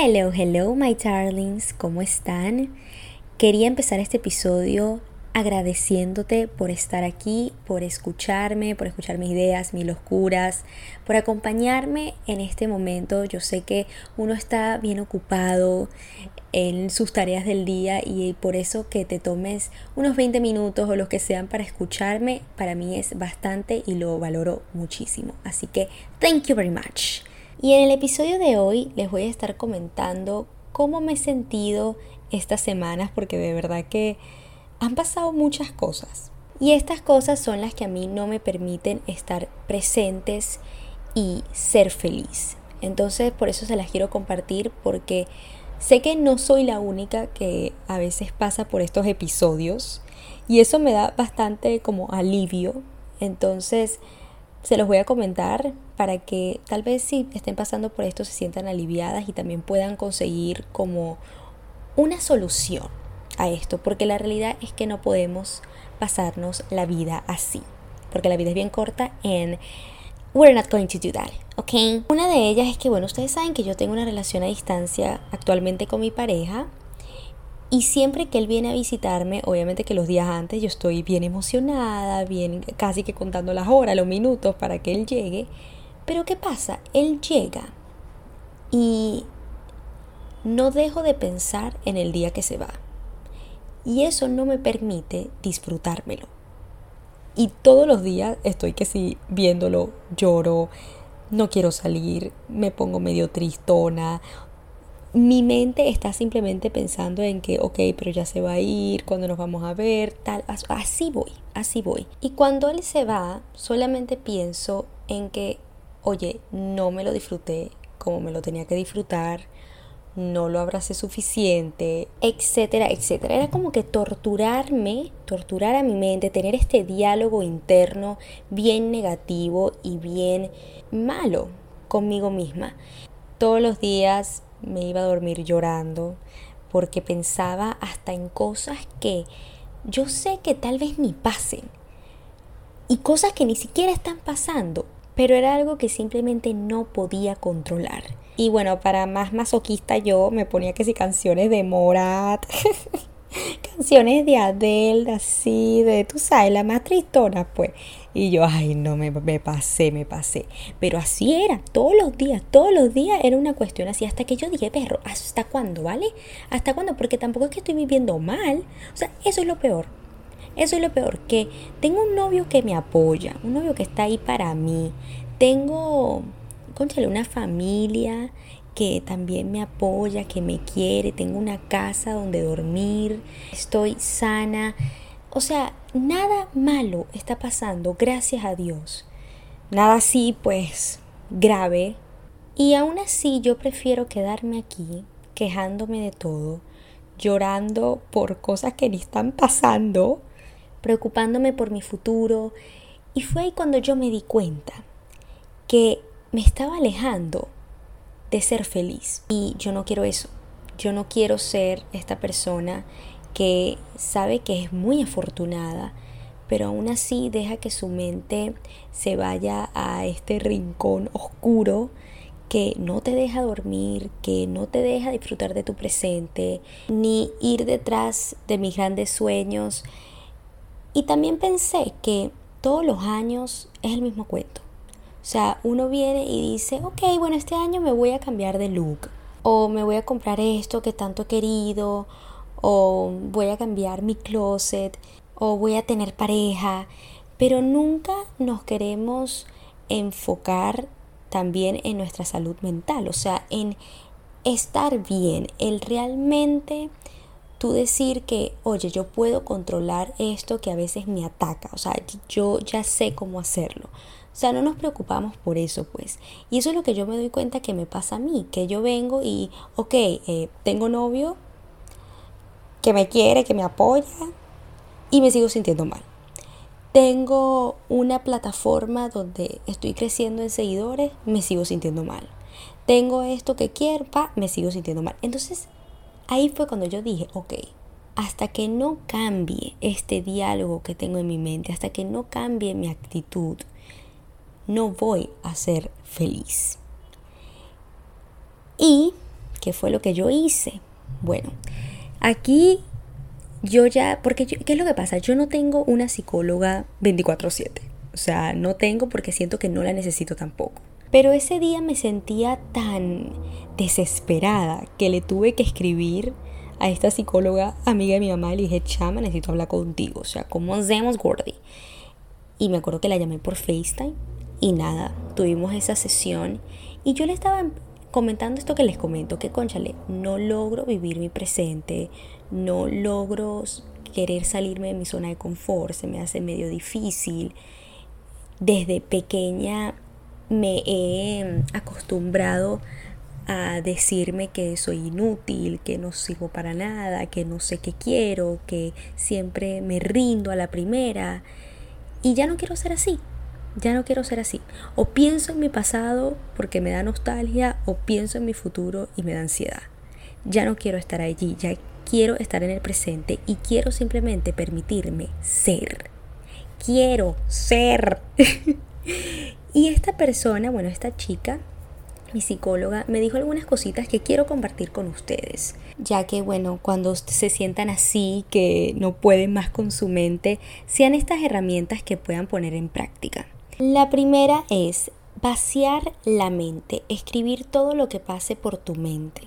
Hello, hello, my darlings, ¿cómo están? Quería empezar este episodio agradeciéndote por estar aquí, por escucharme, por escuchar mis ideas, mis locuras, por acompañarme en este momento. Yo sé que uno está bien ocupado en sus tareas del día y por eso que te tomes unos 20 minutos o los que sean para escucharme, para mí es bastante y lo valoro muchísimo. Así que, thank you very much. Y en el episodio de hoy les voy a estar comentando cómo me he sentido estas semanas porque de verdad que han pasado muchas cosas. Y estas cosas son las que a mí no me permiten estar presentes y ser feliz. Entonces por eso se las quiero compartir porque sé que no soy la única que a veces pasa por estos episodios y eso me da bastante como alivio. Entonces se los voy a comentar para que tal vez si estén pasando por esto se sientan aliviadas y también puedan conseguir como una solución a esto, porque la realidad es que no podemos pasarnos la vida así, porque la vida es bien corta en we're not going to do that, ¿ok? Una de ellas es que, bueno, ustedes saben que yo tengo una relación a distancia actualmente con mi pareja y siempre que él viene a visitarme, obviamente que los días antes yo estoy bien emocionada, bien casi que contando las horas, los minutos para que él llegue. Pero ¿qué pasa? Él llega y no dejo de pensar en el día que se va. Y eso no me permite disfrutármelo. Y todos los días estoy que si viéndolo, lloro, no quiero salir, me pongo medio tristona mi mente está simplemente pensando en que, ok, pero ya se va a ir, cuando nos vamos a ver, tal, así voy, así voy. Y cuando él se va, solamente pienso en que, oye, no me lo disfruté como me lo tenía que disfrutar, no lo abracé suficiente, etcétera, etcétera. Era como que torturarme, torturar a mi mente, tener este diálogo interno bien negativo y bien malo conmigo misma. Todos los días me iba a dormir llorando porque pensaba hasta en cosas que yo sé que tal vez ni pasen y cosas que ni siquiera están pasando, pero era algo que simplemente no podía controlar. Y bueno, para más masoquista yo me ponía que si canciones de Morat, canciones de Adele, así, de, tú sabes, la más tristona, pues. Y yo, ay, no, me, me pasé, me pasé. Pero así era, todos los días, todos los días era una cuestión así, hasta que yo dije, perro, ¿hasta cuándo, vale? ¿Hasta cuándo? Porque tampoco es que estoy viviendo mal. O sea, eso es lo peor. Eso es lo peor, que tengo un novio que me apoya, un novio que está ahí para mí. Tengo, conchale, una familia que también me apoya, que me quiere, tengo una casa donde dormir, estoy sana. O sea, nada malo está pasando, gracias a Dios. Nada así, pues, grave. Y aún así yo prefiero quedarme aquí, quejándome de todo, llorando por cosas que ni están pasando, preocupándome por mi futuro. Y fue ahí cuando yo me di cuenta que me estaba alejando de ser feliz. Y yo no quiero eso. Yo no quiero ser esta persona que sabe que es muy afortunada, pero aún así deja que su mente se vaya a este rincón oscuro que no te deja dormir, que no te deja disfrutar de tu presente, ni ir detrás de mis grandes sueños. Y también pensé que todos los años es el mismo cuento. O sea, uno viene y dice, ok, bueno, este año me voy a cambiar de look. O me voy a comprar esto que tanto he querido. O voy a cambiar mi closet. O voy a tener pareja. Pero nunca nos queremos enfocar también en nuestra salud mental. O sea, en estar bien. El realmente tú decir que, oye, yo puedo controlar esto que a veces me ataca. O sea, yo ya sé cómo hacerlo. O sea, no nos preocupamos por eso, pues. Y eso es lo que yo me doy cuenta que me pasa a mí, que yo vengo y, ok, eh, tengo novio que me quiere, que me apoya, y me sigo sintiendo mal. Tengo una plataforma donde estoy creciendo en seguidores, me sigo sintiendo mal. Tengo esto que quiero, pa, me sigo sintiendo mal. Entonces, ahí fue cuando yo dije, ok, hasta que no cambie este diálogo que tengo en mi mente, hasta que no cambie mi actitud, no voy a ser feliz. Y ¿Qué fue lo que yo hice? Bueno, aquí yo ya, porque ¿qué es lo que pasa? Yo no tengo una psicóloga 24/7. O sea, no tengo porque siento que no la necesito tampoco. Pero ese día me sentía tan desesperada que le tuve que escribir a esta psicóloga amiga de mi mamá. Le dije, chama, necesito hablar contigo. O sea, ¿cómo hacemos, Gordy? Y me acuerdo que la llamé por FaceTime. Y nada, tuvimos esa sesión. Y yo le estaba comentando esto que les comento, que conchale, no logro vivir mi presente, no logro querer salirme de mi zona de confort, se me hace medio difícil. Desde pequeña me he acostumbrado a decirme que soy inútil, que no sirvo para nada, que no sé qué quiero, que siempre me rindo a la primera. Y ya no quiero ser así, ya no quiero ser así. O pienso en mi pasado porque me da nostalgia, o pienso en mi futuro y me da ansiedad. Ya no quiero estar allí, ya quiero estar en el presente y quiero simplemente permitirme ser. Quiero ser. Y esta persona, bueno, esta chica, mi psicóloga, me dijo algunas cositas que quiero compartir con ustedes, ya que, bueno, cuando se sientan así, que no pueden más con su mente, sean estas herramientas que puedan poner en práctica. La primera es vaciar la mente, escribir todo lo que pase por tu mente,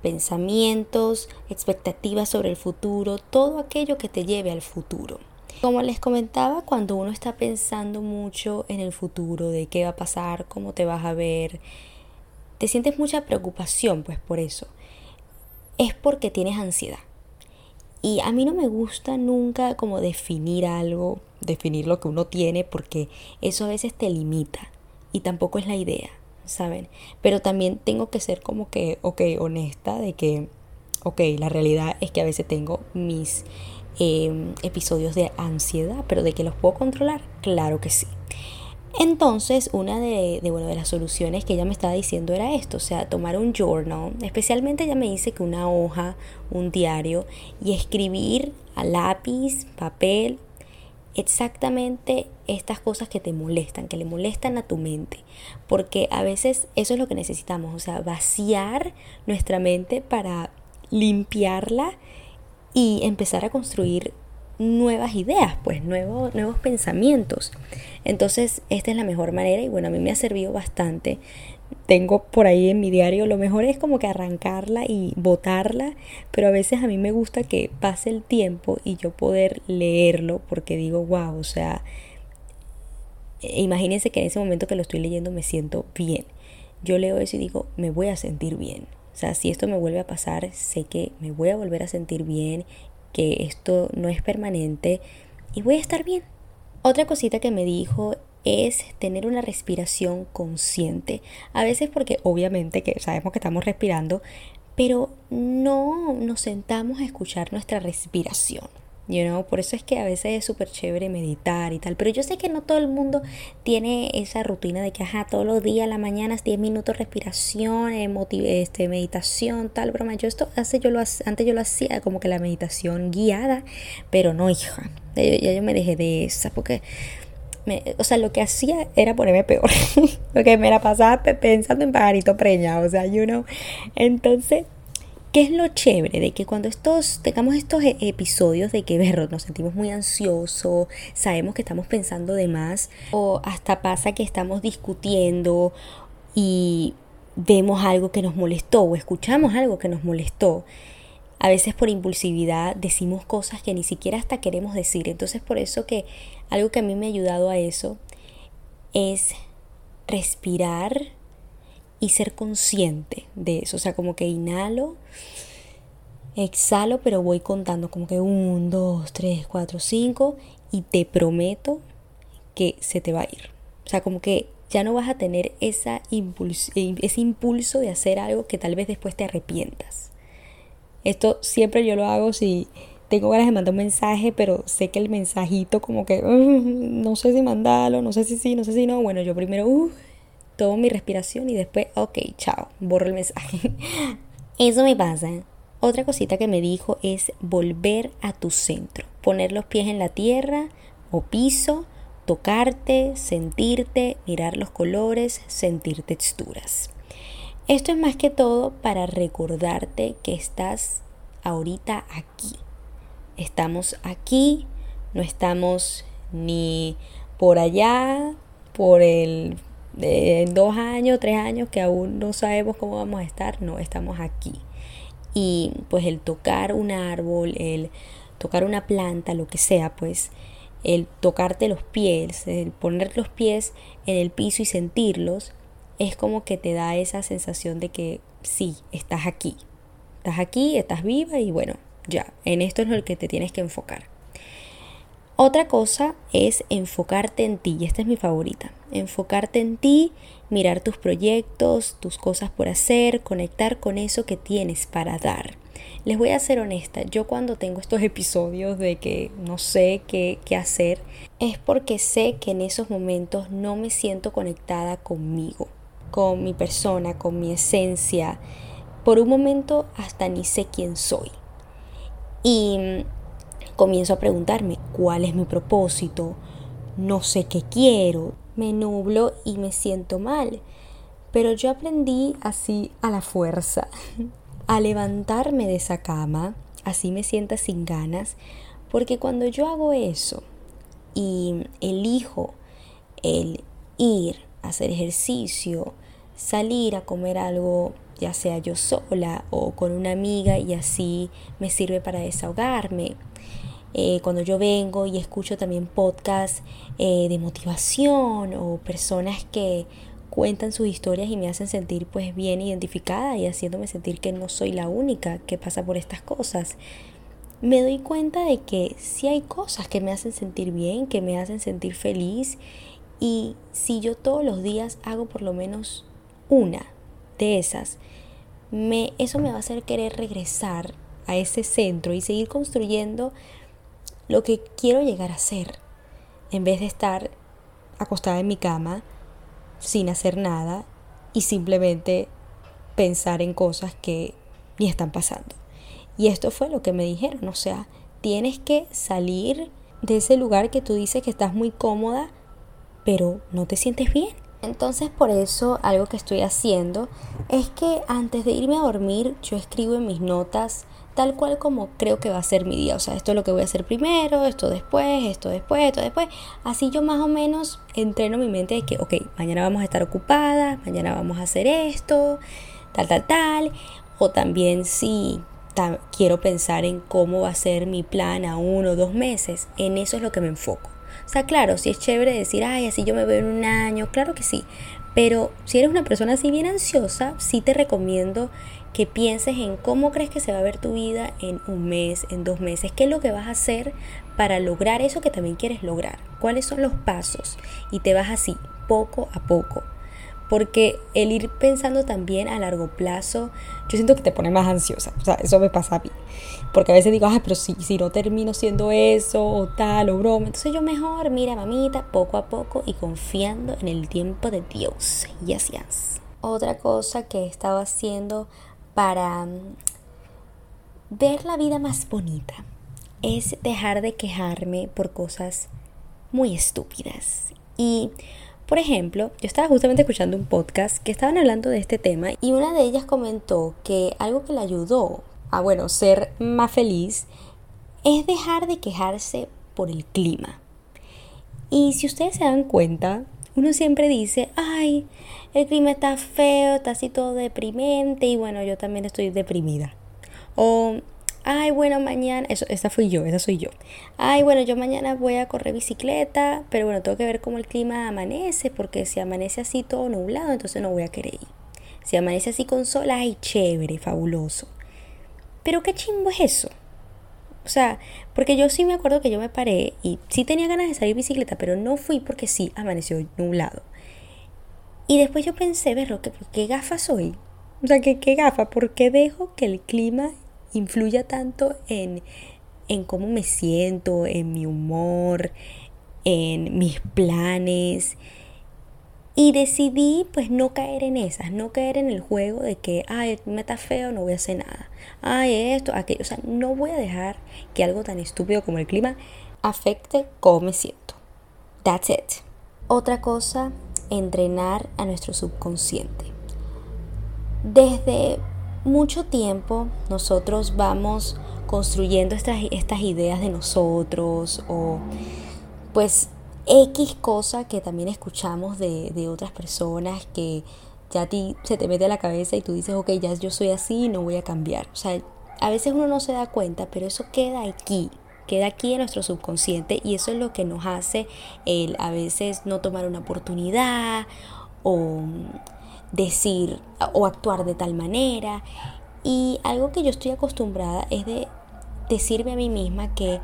pensamientos, expectativas sobre el futuro, todo aquello que te lleve al futuro. Como les comentaba, cuando uno está pensando mucho en el futuro, de qué va a pasar, cómo te vas a ver, te sientes mucha preocupación, pues por eso. Es porque tienes ansiedad. Y a mí no me gusta nunca como definir algo, definir lo que uno tiene, porque eso a veces te limita. Y tampoco es la idea, ¿saben? Pero también tengo que ser como que, ok, honesta de que, ok, la realidad es que a veces tengo mis Em, episodios de ansiedad, pero de que los puedo controlar, claro que sí. Entonces, una de, bueno, de las soluciones que ella me estaba diciendo era esto, o sea, tomar un journal, especialmente ella me dice que una hoja, un diario, y escribir a lápiz, papel, exactamente estas cosas que te molestan, que le molestan a tu mente, porque a veces eso es lo que necesitamos, o sea, vaciar nuestra mente para limpiarla y empezar a construir nuevas ideas, pues nuevos, pensamientos. Entonces, esta es la mejor manera y bueno, a mí me ha servido bastante. Tengo por ahí en mi diario, lo mejor es como que arrancarla y botarla, pero a veces a mí me gusta que pase el tiempo y yo poder leerlo porque digo, wow, o sea, imagínense que en ese momento que lo estoy leyendo me siento bien. Yo leo eso y digo, me voy a sentir bien. O sea, si esto me vuelve a pasar, sé que me voy a volver a sentir bien, que esto no es permanente y voy a estar bien. Otra cosita que me dijo es tener una respiración consciente. A veces porque obviamente que sabemos que estamos respirando, pero no nos sentamos a escuchar nuestra respiración. You know? Por eso es que a veces es súper chévere meditar y tal. Pero yo sé que no todo el mundo tiene esa rutina de que, ajá, todos los días, a la mañana, 10 minutos respiración, eh, este, meditación, tal, broma. Yo esto hace, yo lo, antes yo lo hacía como que la meditación guiada, pero no, hija. Ya, yo me dejé de esa porque... o sea, lo que hacía era ponerme peor. porque me la pasaba pensando en pajarito preñado. O sea, you know. Entonces, ¿Qué es lo chévere? De que cuando estos, tengamos estos e-, episodios de que nos sentimos muy ansiosos, sabemos que estamos pensando de más, o hasta pasa que estamos discutiendo y vemos algo que nos molestó o escuchamos algo que nos molestó. A veces por impulsividad decimos cosas que ni siquiera hasta queremos decir. Entonces por eso que algo que a mí me ha ayudado a eso es respirar y ser consciente de eso. O sea, como que inhalo, exhalo, pero voy contando como que un, dos, tres, cuatro, cinco y te prometo que se te va a ir. O sea, como que ya no vas a tener esa impulso, ese impulso de hacer algo que tal vez después te arrepientas. Esto siempre yo lo hago si tengo ganas de mandar un mensaje, pero sé que el mensajito como que no sé si mandarlo, no sé si sí, no sé si no. Bueno, yo primero uh, tomo mi respiración y después, ok, chao, borro el mensaje. Eso me pasa. Otra cosita que me dijo es volver a tu centro, poner los pies en la tierra o piso, tocarte, sentirte, mirar los colores, sentir texturas. Esto es más que todo para recordarte que estás ahorita aquí. Estamos aquí, no estamos ni por allá, por el en dos años, tres años que aún no sabemos cómo vamos a estar, no, estamos aquí. Y pues el tocar un árbol, el tocar una planta, lo que sea, pues el tocarte los pies, el poner los pies en el piso y sentirlos, es como que te da esa sensación de que sí, estás aquí. Estás aquí, estás viva y bueno, ya, en esto es lo que te tienes que enfocar. Otra cosa es enfocarte en ti, y esta es mi favorita. Enfocarte en ti, mirar tus proyectos, tus cosas por hacer, conectar con eso que tienes para dar. Les voy a ser honesta, yo cuando tengo estos episodios de que no sé qué, qué hacer, es porque sé que en esos momentos no me siento conectada conmigo, con mi persona, con mi esencia. Por un momento hasta ni sé quién soy. Y comienzo a preguntarme cuál es mi propósito, no sé qué quiero, me nublo y me siento mal. Pero yo aprendí así a la fuerza, a levantarme de esa cama, así me sienta sin ganas, porque cuando yo hago eso y elijo el ir a hacer ejercicio, salir a comer algo, ya sea yo sola o con una amiga y así me sirve para desahogarme, eh, cuando yo vengo y escucho también podcasts eh, de motivación o personas que cuentan sus historias y me hacen sentir pues bien identificada y haciéndome sentir que no soy la única que pasa por estas cosas. Me doy cuenta de que sí hay cosas que me hacen sentir bien, que me hacen sentir feliz y si yo todos los días hago por lo menos una de esas, me, eso me va a hacer querer regresar a ese centro y seguir construyendo lo que quiero llegar a ser, en vez de estar acostada en mi cama sin hacer nada y simplemente pensar en cosas que ni están pasando. Y esto fue lo que me dijeron, o sea, tienes que salir de ese lugar que tú dices que estás muy cómoda, pero no te sientes bien. Entonces por eso algo que estoy haciendo es que antes de irme a dormir yo escribo en mis notas tal cual como creo que va a ser mi día. O sea, esto es lo que voy a hacer primero, esto después, esto después, esto después. Así yo más o menos entreno mi mente de que, ok, mañana vamos a estar ocupadas, mañana vamos a hacer esto, tal, tal, tal. O también si quiero pensar en cómo va a ser mi plan a uno o dos meses, en eso es lo que me enfoco. O sea, claro, si es chévere decir, ay, así yo me veo en un año, claro que sí. Pero si eres una persona así bien ansiosa, sí te recomiendo que pienses en cómo crees que se va a ver tu vida en un mes, en dos meses, qué es lo que vas a hacer para lograr eso que también quieres lograr, cuáles son los pasos y te vas así, poco a poco. Porque el ir pensando también a largo plazo, yo siento que te pone más ansiosa. O sea, eso me pasa a mí. Porque a veces digo, ah, pero si, si no termino siendo eso, o tal, o broma. Entonces yo mejor, mira, mamita, poco a poco y confiando en el tiempo de Dios. Yes, yes. Otra cosa que he estado haciendo para mm, ver la vida más bonita es dejar de quejarme por cosas muy estúpidas. Y, por ejemplo, yo estaba justamente escuchando un podcast que estaban hablando de este tema y una de ellas comentó que algo que le ayudó a, bueno, ser más feliz es dejar de quejarse por el clima. Y si ustedes se dan cuenta, uno siempre dice, ay, el clima está feo, está así todo deprimente y bueno, yo también estoy deprimida. O, ay, bueno, mañana, eso, esa fui yo, esa soy yo. Ay, bueno, yo mañana voy a correr bicicleta, pero bueno, tengo que ver cómo el clima amanece, porque si amanece así todo nublado, entonces no voy a querer ir. Si amanece así con sol, ay, chévere, fabuloso. Pero qué chimbo es eso. O sea, porque yo sí me acuerdo que yo me paré y sí tenía ganas de salir bicicleta, pero no fui porque sí amaneció nublado. Y después yo pensé, ver, ¿qué, ¿qué gafa soy? O sea, ¿qué, ¿qué gafa? ¿Por qué dejo que el clima influya tanto en, en cómo me siento, en mi humor, en mis planes? Y decidí pues no caer en esas, no caer en el juego de que, ay, clima está feo, no voy a hacer nada. Ay, esto, aquello. O sea, no voy a dejar que algo tan estúpido como el clima afecte cómo me siento. That's it. Otra cosa, entrenar a nuestro subconsciente. desde mucho tiempo nosotros vamos construyendo estas, estas ideas de nosotros o pues X cosa que también escuchamos de, de otras personas que ya a ti se te mete a la cabeza y tú dices, ok, ya yo soy así, no voy a cambiar. O sea, a veces uno no se da cuenta, pero eso queda aquí, queda aquí en nuestro subconsciente y eso es lo que nos hace el a veces no tomar una oportunidad o decir o actuar de tal manera. Y algo que yo estoy acostumbrada es de decirme a mí misma que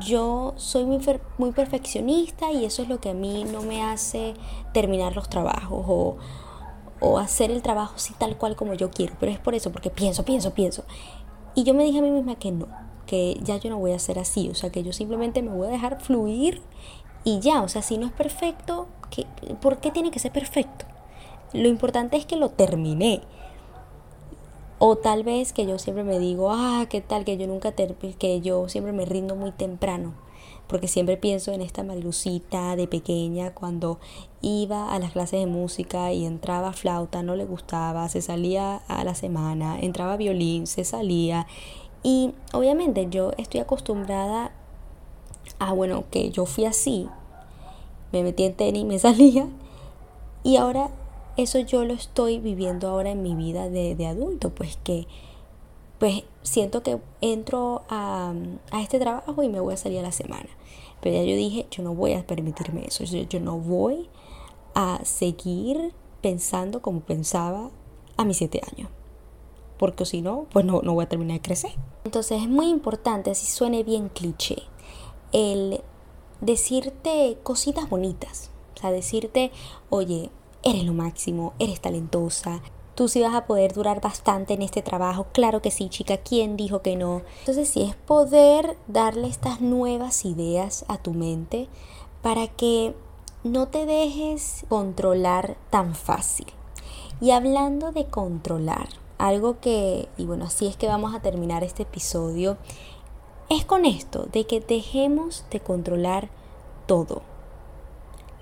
yo soy muy, muy perfeccionista y eso es lo que a mí no me hace terminar los trabajos o, o hacer el trabajo así tal cual como yo quiero. Pero es por eso, porque pienso, pienso, pienso. Y yo me dije a mí misma que no, que ya yo no voy a ser así, o sea, que yo simplemente me voy a dejar fluir y ya, o sea, si no es perfecto, ¿qué, ¿por qué tiene que ser perfecto? Lo importante es que lo terminé. O tal vez que yo siempre me digo, ah, qué tal, que yo nunca, que yo siempre me rindo muy temprano. Porque siempre pienso en esta Malucita de pequeña cuando iba a las clases de música y entraba flauta, no le gustaba, se salía a la semana, entraba violín, se salía. Y obviamente yo estoy acostumbrada a, bueno, que yo fui así, me metí en tenis, me salía. Y ahora eso yo lo estoy viviendo ahora en mi vida de, de adulto, pues que pues siento que entro a, a, este trabajo y me voy a salir a la semana. Pero ya yo dije, yo no voy a permitirme eso, yo, no voy a seguir pensando como pensaba a mis siete años. Porque si no, pues no, no voy a terminar de crecer. Entonces es muy importante, así suene bien cliché, el decirte cositas bonitas. O sea, decirte, oye, eres lo máximo, eres talentosa, tú sí vas a poder durar bastante en este trabajo. Claro que sí, chica, ¿quién dijo que no? Entonces sí es poder darle estas nuevas ideas a tu mente para que no te dejes controlar tan fácil. Y hablando de controlar, algo que, y bueno, así es que vamos a terminar este episodio, es con esto, de que dejemos de controlar todo.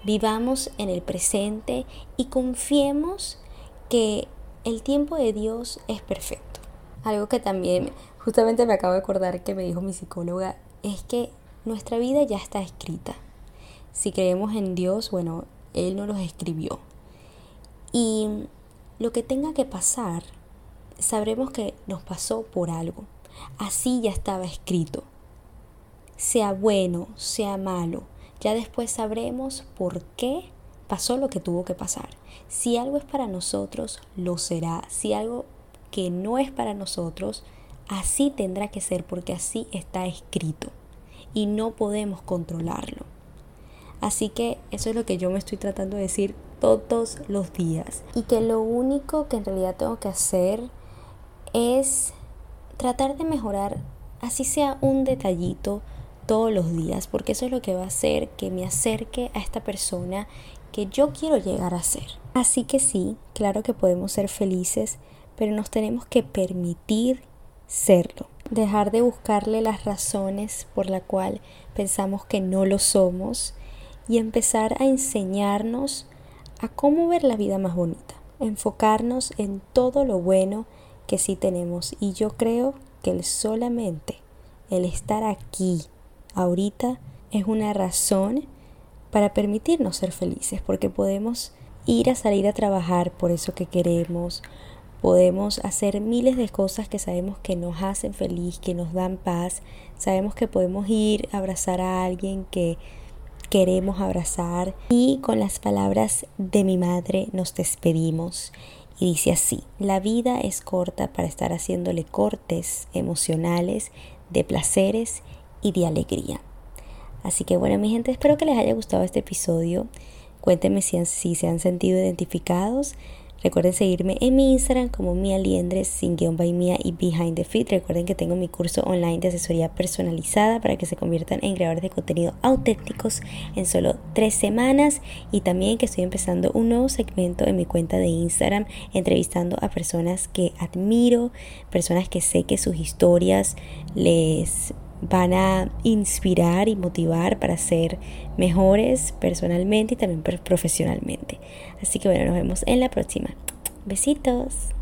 Vivamos en el presente y confiemos que el tiempo de Dios es perfecto. Algo que también justamente me acabo de acordar que me dijo mi psicóloga es que nuestra vida ya está escrita. Si creemos en Dios, bueno, Él nos los escribió. Y lo que tenga que pasar, sabremos que nos pasó por algo. Así ya estaba escrito. Sea bueno, sea malo, ya después sabremos por qué pasó lo que tuvo que pasar. Si algo es para nosotros, lo será. Si algo que no es para nosotros, así tendrá que ser porque así está escrito y no podemos controlarlo. Así que eso es lo que yo me estoy tratando de decir todos los días. Y que lo único que en realidad tengo que hacer es tratar de mejorar, así sea un detallito, todos los días, porque eso es lo que va a hacer que me acerque a esta persona que yo quiero llegar a ser. Así que sí, claro que podemos ser felices, pero nos tenemos que permitir serlo. Dejar de buscarle las razones por la cual pensamos que no lo somos y empezar a enseñarnos a cómo ver la vida más bonita. Enfocarnos en todo lo bueno que sí tenemos y yo creo que el solamente el estar aquí ahorita es una razón para permitirnos ser felices, porque podemos ir a salir a trabajar por eso que queremos, podemos hacer miles de cosas que sabemos que nos hacen feliz, que nos dan paz, sabemos que podemos ir a abrazar a alguien que queremos abrazar. Y con las palabras de mi madre nos despedimos. Y dice así, la vida es corta para estar haciéndole cortes emocionales de placeres y de alegría. Así que bueno, mi gente, espero que les haya gustado este episodio. Cuéntenme si, si se han sentido identificados. Recuerden seguirme en mi Instagram como Mia Liendres, sin guion by Mia y Behind the Fit. Recuerden que tengo mi curso online de asesoría personalizada para que se conviertan en creadores de contenido auténticos en solo tres semanas. Y también que estoy empezando un nuevo segmento en mi cuenta de Instagram, entrevistando a personas que admiro, personas que sé que sus historias les van a inspirar y motivar para ser mejores personalmente y también profesionalmente. Así que bueno, nos vemos en la próxima. Besitos.